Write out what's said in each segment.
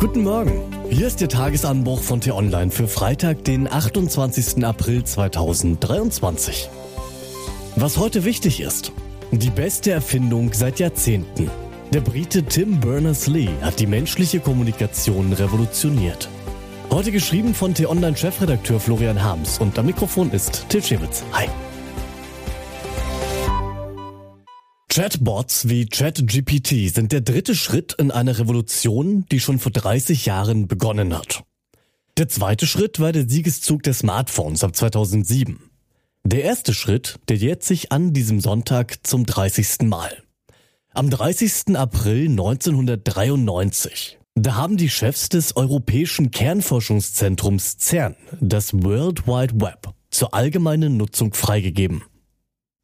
Guten Morgen. Hier ist der Tagesanbruch von T-Online für Freitag, den 28. April 2023. Was heute wichtig ist. Die beste Erfindung seit Jahrzehnten. Der Brite Tim Berners-Lee hat die menschliche Kommunikation revolutioniert. Heute geschrieben von T-Online-Chefredakteur Florian Harms und am Mikrofon ist Til Schewitz. Hi. Chatbots wie ChatGPT sind der dritte Schritt in einer Revolution, die schon vor 30 Jahren begonnen hat. Der zweite Schritt war der Siegeszug der Smartphones ab 2007. Der erste Schritt, der jährt sich an diesem Sonntag zum 30. Mal. Am 30. April 1993. Da haben die Chefs des Europäischen Kernforschungszentrums CERN das World Wide Web zur allgemeinen Nutzung freigegeben.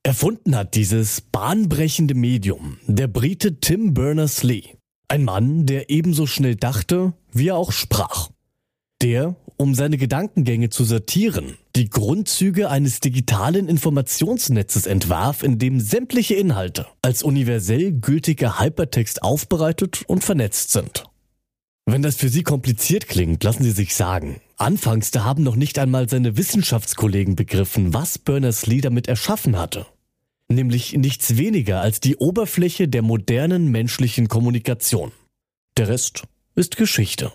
Erfunden hat dieses bahnbrechende Medium der Brite Tim Berners-Lee. Ein Mann, der ebenso schnell dachte, wie er auch sprach. Der, um seine Gedankengänge zu sortieren, die Grundzüge eines digitalen Informationsnetzes entwarf, in dem sämtliche Inhalte als universell gültiger Hypertext aufbereitet und vernetzt sind. Wenn das für Sie kompliziert klingt, lassen Sie sich sagen. Anfangs da haben noch nicht einmal seine Wissenschaftskollegen begriffen, was Berners-Lee damit erschaffen hatte nämlich nichts weniger als die Oberfläche der modernen menschlichen Kommunikation. Der Rest ist Geschichte.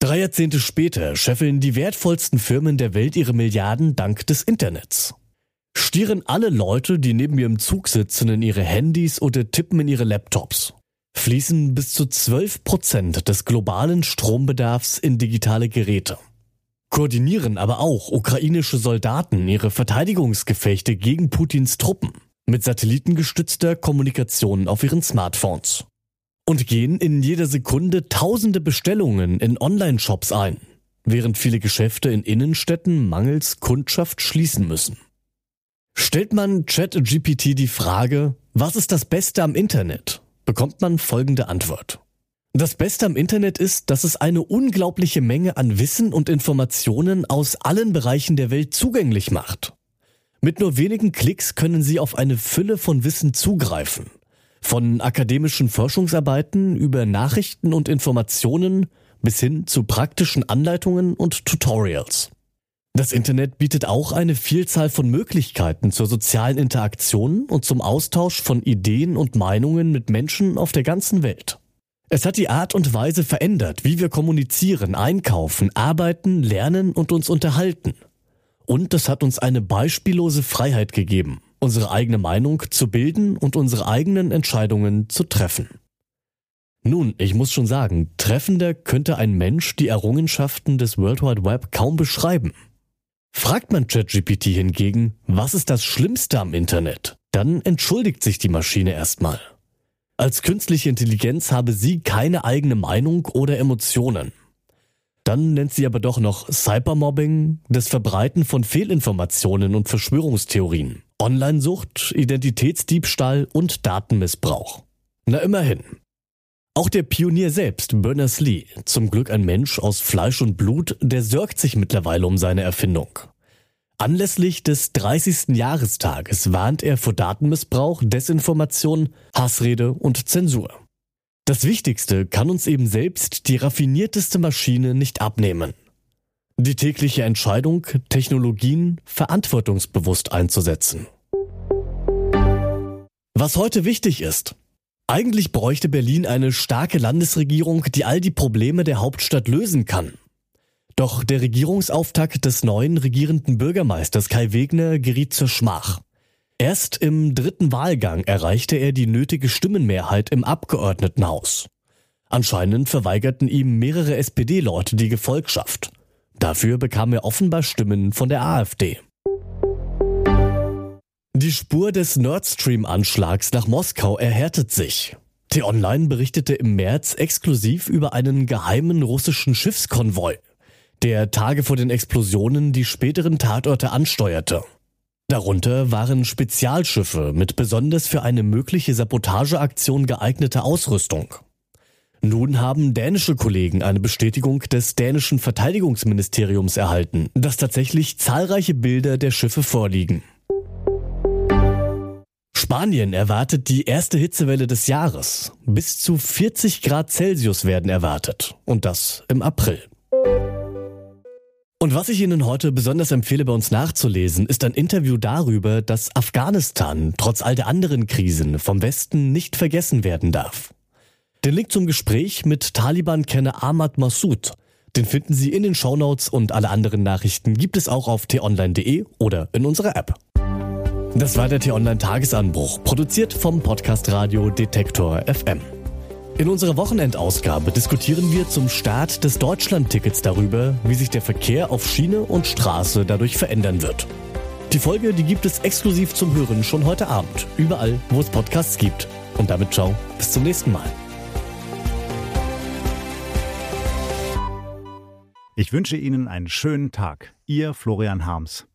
Drei Jahrzehnte später scheffeln die wertvollsten Firmen der Welt ihre Milliarden dank des Internets. Stieren alle Leute, die neben im Zug sitzen, in ihre Handys oder tippen in ihre Laptops. Fließen bis zu 12 Prozent des globalen Strombedarfs in digitale Geräte koordinieren aber auch ukrainische Soldaten ihre Verteidigungsgefechte gegen Putins Truppen mit satellitengestützter Kommunikation auf ihren Smartphones und gehen in jeder Sekunde tausende Bestellungen in Online-Shops ein, während viele Geschäfte in Innenstädten mangels Kundschaft schließen müssen. Stellt man ChatGPT die Frage, was ist das Beste am Internet, bekommt man folgende Antwort. Das Beste am Internet ist, dass es eine unglaubliche Menge an Wissen und Informationen aus allen Bereichen der Welt zugänglich macht. Mit nur wenigen Klicks können Sie auf eine Fülle von Wissen zugreifen. Von akademischen Forschungsarbeiten über Nachrichten und Informationen bis hin zu praktischen Anleitungen und Tutorials. Das Internet bietet auch eine Vielzahl von Möglichkeiten zur sozialen Interaktion und zum Austausch von Ideen und Meinungen mit Menschen auf der ganzen Welt. Es hat die Art und Weise verändert, wie wir kommunizieren, einkaufen, arbeiten, lernen und uns unterhalten. Und es hat uns eine beispiellose Freiheit gegeben, unsere eigene Meinung zu bilden und unsere eigenen Entscheidungen zu treffen. Nun, ich muss schon sagen, treffender könnte ein Mensch die Errungenschaften des World Wide Web kaum beschreiben. Fragt man ChatGPT hingegen, was ist das Schlimmste am Internet, dann entschuldigt sich die Maschine erstmal. Als künstliche Intelligenz habe sie keine eigene Meinung oder Emotionen. Dann nennt sie aber doch noch Cybermobbing, das Verbreiten von Fehlinformationen und Verschwörungstheorien, Onlinesucht, Identitätsdiebstahl und Datenmissbrauch. Na immerhin. Auch der Pionier selbst, Berners-Lee, zum Glück ein Mensch aus Fleisch und Blut, der sorgt sich mittlerweile um seine Erfindung. Anlässlich des 30. Jahrestages warnt er vor Datenmissbrauch, Desinformation, Hassrede und Zensur. Das Wichtigste kann uns eben selbst die raffinierteste Maschine nicht abnehmen. Die tägliche Entscheidung, Technologien verantwortungsbewusst einzusetzen. Was heute wichtig ist. Eigentlich bräuchte Berlin eine starke Landesregierung, die all die Probleme der Hauptstadt lösen kann. Doch der Regierungsauftakt des neuen regierenden Bürgermeisters Kai Wegner geriet zur Schmach. Erst im dritten Wahlgang erreichte er die nötige Stimmenmehrheit im Abgeordnetenhaus. Anscheinend verweigerten ihm mehrere SPD-Leute die Gefolgschaft. Dafür bekam er offenbar Stimmen von der AfD. Die Spur des Nord Stream-Anschlags nach Moskau erhärtet sich. T-Online berichtete im März exklusiv über einen geheimen russischen Schiffskonvoi der Tage vor den Explosionen die späteren Tatorte ansteuerte. Darunter waren Spezialschiffe mit besonders für eine mögliche Sabotageaktion geeigneter Ausrüstung. Nun haben dänische Kollegen eine Bestätigung des dänischen Verteidigungsministeriums erhalten, dass tatsächlich zahlreiche Bilder der Schiffe vorliegen. Spanien erwartet die erste Hitzewelle des Jahres. Bis zu 40 Grad Celsius werden erwartet. Und das im April. Und was ich Ihnen heute besonders empfehle, bei uns nachzulesen, ist ein Interview darüber, dass Afghanistan trotz all der anderen Krisen vom Westen nicht vergessen werden darf. Den Link zum Gespräch mit Taliban-Kenner Ahmad Massoud, den finden Sie in den Shownotes und alle anderen Nachrichten gibt es auch auf t-online.de oder in unserer App. Das war der T-Online Tagesanbruch, produziert vom Podcast Radio Detektor FM. In unserer Wochenendausgabe diskutieren wir zum Start des Deutschland-Tickets darüber, wie sich der Verkehr auf Schiene und Straße dadurch verändern wird. Die Folge, die gibt es exklusiv zum Hören schon heute Abend, überall, wo es Podcasts gibt. Und damit ciao, bis zum nächsten Mal. Ich wünsche Ihnen einen schönen Tag. Ihr Florian Harms.